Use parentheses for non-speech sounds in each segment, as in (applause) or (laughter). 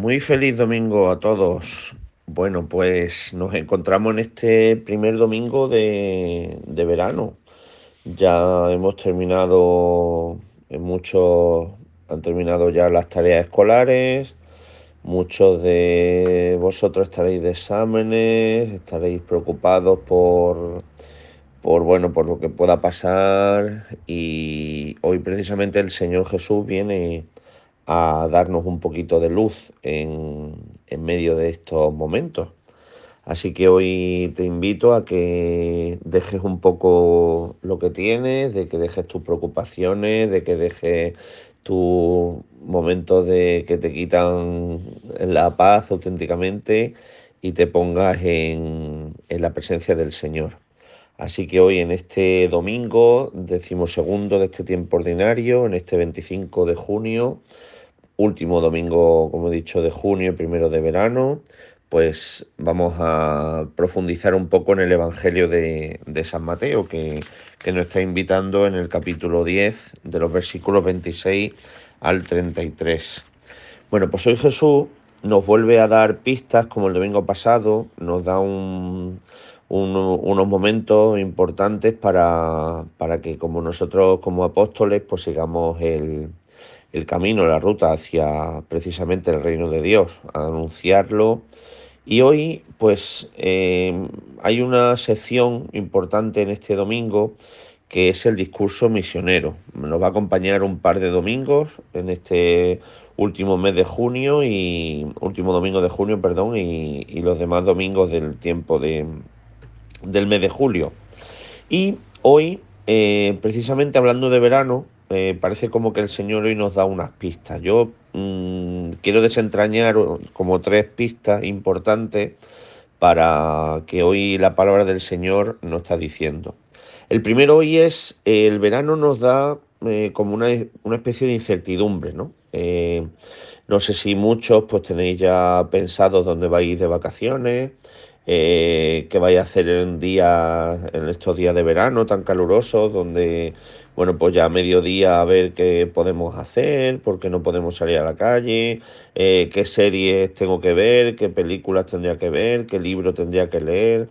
Muy feliz domingo a todos. Bueno, pues nos encontramos en este primer domingo de, verano. Ya hemos terminado, en muchos han terminado ya las tareas escolares, muchos de vosotros estaréis de exámenes, estaréis preocupados por, por bueno, por lo que pueda pasar y hoy precisamente el Señor Jesús viene a darnos un poquito de luz en, en medio de estos momentos. Así que hoy te invito a que dejes un poco lo que tienes, de que dejes tus preocupaciones, de que dejes tus momentos de que te quitan la paz auténticamente y te pongas en, en la presencia del Señor. Así que hoy en este domingo, decimosegundo de este tiempo ordinario, en este 25 de junio, último domingo, como he dicho, de junio, primero de verano, pues vamos a profundizar un poco en el Evangelio de, San Mateo, que, nos está invitando en el capítulo 10, de los versículos 26 al 33. Bueno, pues hoy Jesús nos vuelve a dar pistas, como el domingo pasado, nos da un, un, unos momentos importantes para, para que como nosotros como apóstoles, pues sigamos el el camino, la ruta hacia precisamente el reino de Dios, a anunciarlo. Y hoy, pues, eh, hay una sección importante en este domingo que es el discurso misionero. Nos va a acompañar un par de domingos en este último mes de junio y último domingo de junio, perdón, y, y los demás domingos del tiempo de, del mes de julio. Y hoy, eh, precisamente hablando de verano, eh, parece como que el Señor hoy nos da unas pistas. Yo mmm, quiero desentrañar como tres pistas importantes para que hoy la palabra del Señor nos está diciendo. El primero hoy es, eh, el verano nos da eh, como una, una, especie de incertidumbre, ¿no? No sé si muchos pues tenéis ya pensado dónde vais de vacaciones, eh, qué vais a hacer en, día, en estos días de verano tan calurosos, donde bueno, pues ya a mediodía a ver qué podemos hacer, por qué no podemos salir a la calle, eh, qué series tengo que ver, qué películas tendría que ver, qué libro tendría que leer.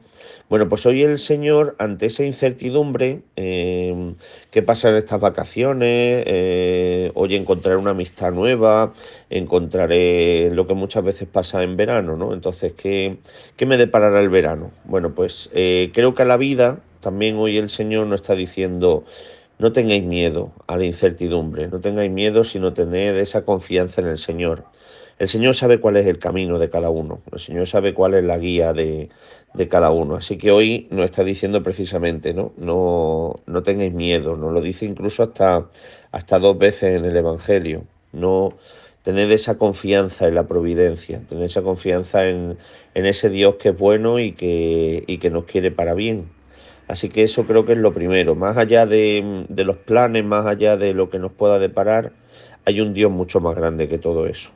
Bueno, pues hoy el Señor, ante esa incertidumbre, eh, qué pasa en estas vacaciones, hoy encontraré una amistad nueva, encontraré lo que muchas veces pasa en verano, ¿no? Entonces, ¿qué, qué me deparará el verano? Bueno, pues eh, creo que a la vida también hoy el Señor nos está diciendo, no tengáis miedo a la incertidumbre, no tengáis miedo, sino tened esa confianza en el Señor. El Señor sabe cuál es el camino de cada uno, el Señor sabe cuál es la guía de, de cada uno. Así que hoy nos está diciendo precisamente, ¿no? No, no tengáis miedo, nos lo dice incluso hasta, hasta dos veces en el Evangelio. No tened esa confianza en la providencia, tened esa confianza en, en ese Dios que es bueno y que, y que nos quiere para bien. Así que eso creo que es lo primero. Más allá de, de, los planes, más allá de lo que nos pueda deparar, hay un Dios mucho más grande que todo eso.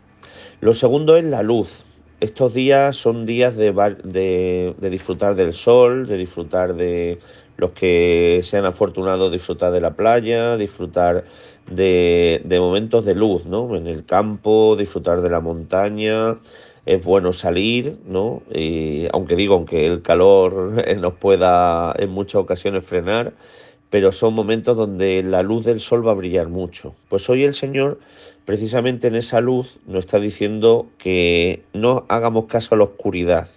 Lo segundo es la luz. Estos días son días de, de, de disfrutar del sol, de disfrutar de los que sean afortunados, disfrutar de la playa, disfrutar de, de momentos de luz, ¿no? En el campo, disfrutar de la montaña, es bueno salir, ¿no? Y, aunque digo, aunque el calor (laughs) nos pueda en muchas ocasiones frenar, pero son momentos donde la luz del sol va a brillar mucho. Pues hoy el Señor, precisamente en esa luz, nos está diciendo que no hagamos caso a la oscuridad.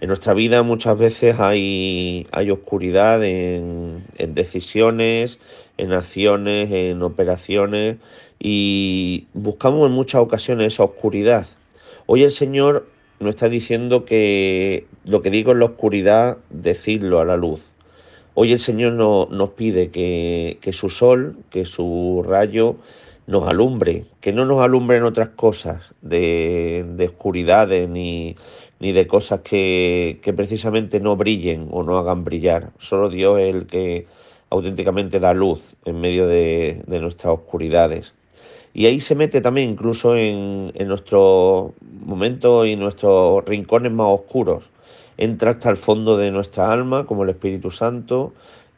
En nuestra vida muchas veces hay, hay oscuridad en, en decisiones, en acciones, en operaciones y buscamos en muchas ocasiones esa oscuridad. Hoy el Señor nos está diciendo que lo que digo en la oscuridad, decirlo a la luz. Hoy el Señor no, nos pide que, que, su sol, que su rayo nos alumbre, que no nos alumbre en otras cosas de, de oscuridades ni, ni, de cosas que, que, precisamente no brillen o no hagan brillar. Solo Dios es el que auténticamente da luz en medio de, de nuestras oscuridades. Y ahí se mete también incluso en, en nuestros momentos y nuestros rincones más oscuros. Entra hasta el fondo de nuestra alma, como el Espíritu Santo,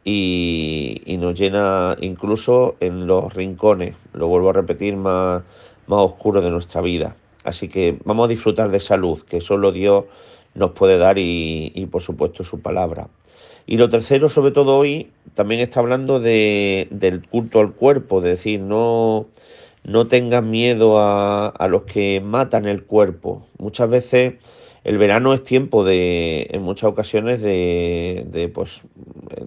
y, y, nos llena incluso en los rincones, lo vuelvo a repetir, más, más oscuros de nuestra vida. Así que vamos a disfrutar de salud, que solo Dios nos puede dar y, y por supuesto su palabra. Y lo tercero, sobre todo hoy, también está hablando de, del culto al cuerpo, decir, no, no tengan miedo a, a, los que matan el cuerpo. Muchas veces el verano es tiempo de, en muchas ocasiones, de, de, pues,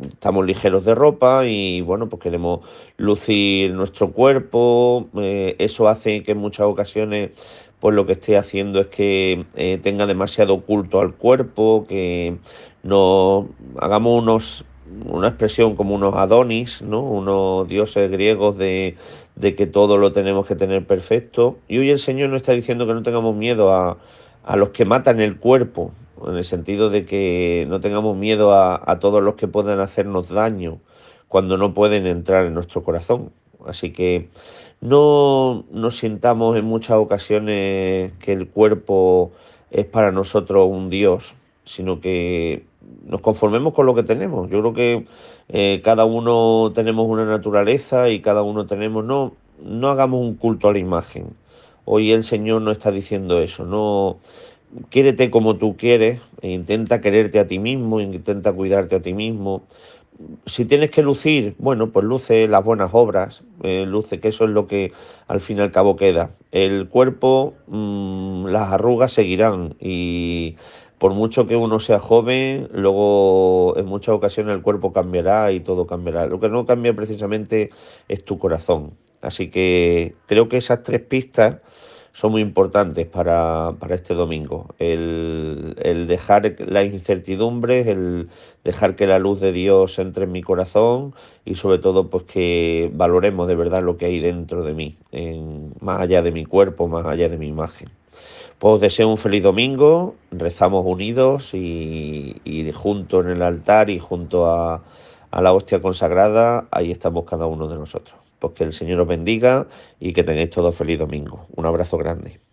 estamos ligeros de ropa y, bueno, pues queremos lucir nuestro cuerpo. Eh, eso hace que en muchas ocasiones, pues lo que esté haciendo es que eh, tenga demasiado culto al cuerpo, que no hagamos unos una expresión como unos Adonis, ¿no? unos dioses griegos de, de que todo lo tenemos que tener perfecto. Y hoy el Señor nos está diciendo que no tengamos miedo a, a los que matan el cuerpo, en el sentido de que no tengamos miedo a, todos los que puedan hacernos daño cuando no pueden entrar en nuestro corazón. Así que no nos sintamos en muchas ocasiones que el cuerpo es para nosotros un Dios, sino que nos conformemos con lo que tenemos. Yo creo que eh, cada uno tenemos una naturaleza y cada uno tenemos, no, no hagamos un culto a la imagen. Hoy el Señor no está diciendo eso, no quiérete como tú quieres, e intenta quererte a ti mismo, intenta cuidarte a ti mismo. Si tienes que lucir, bueno, pues luce las buenas obras, eh, luce que eso es lo que al fin y al cabo queda. El cuerpo, mmm, las arrugas seguirán y por mucho que uno sea joven, luego en muchas ocasiones el cuerpo cambiará y todo cambiará. Lo que no cambia precisamente es tu corazón. Así que creo que esas tres pistas son muy importantes para, para este domingo. El, el, dejar las incertidumbres, el dejar que la luz de Dios entre en mi corazón y sobre todo pues que valoremos de verdad lo que hay dentro de mí, en, más allá de mi cuerpo, más allá de mi imagen. Pues os deseo un feliz domingo, rezamos unidos y, y junto en el altar y junto a, a la hostia consagrada, ahí estamos cada uno de nosotros. Pues que el Señor os bendiga y que tengáis todo feliz domingo. Un abrazo grande.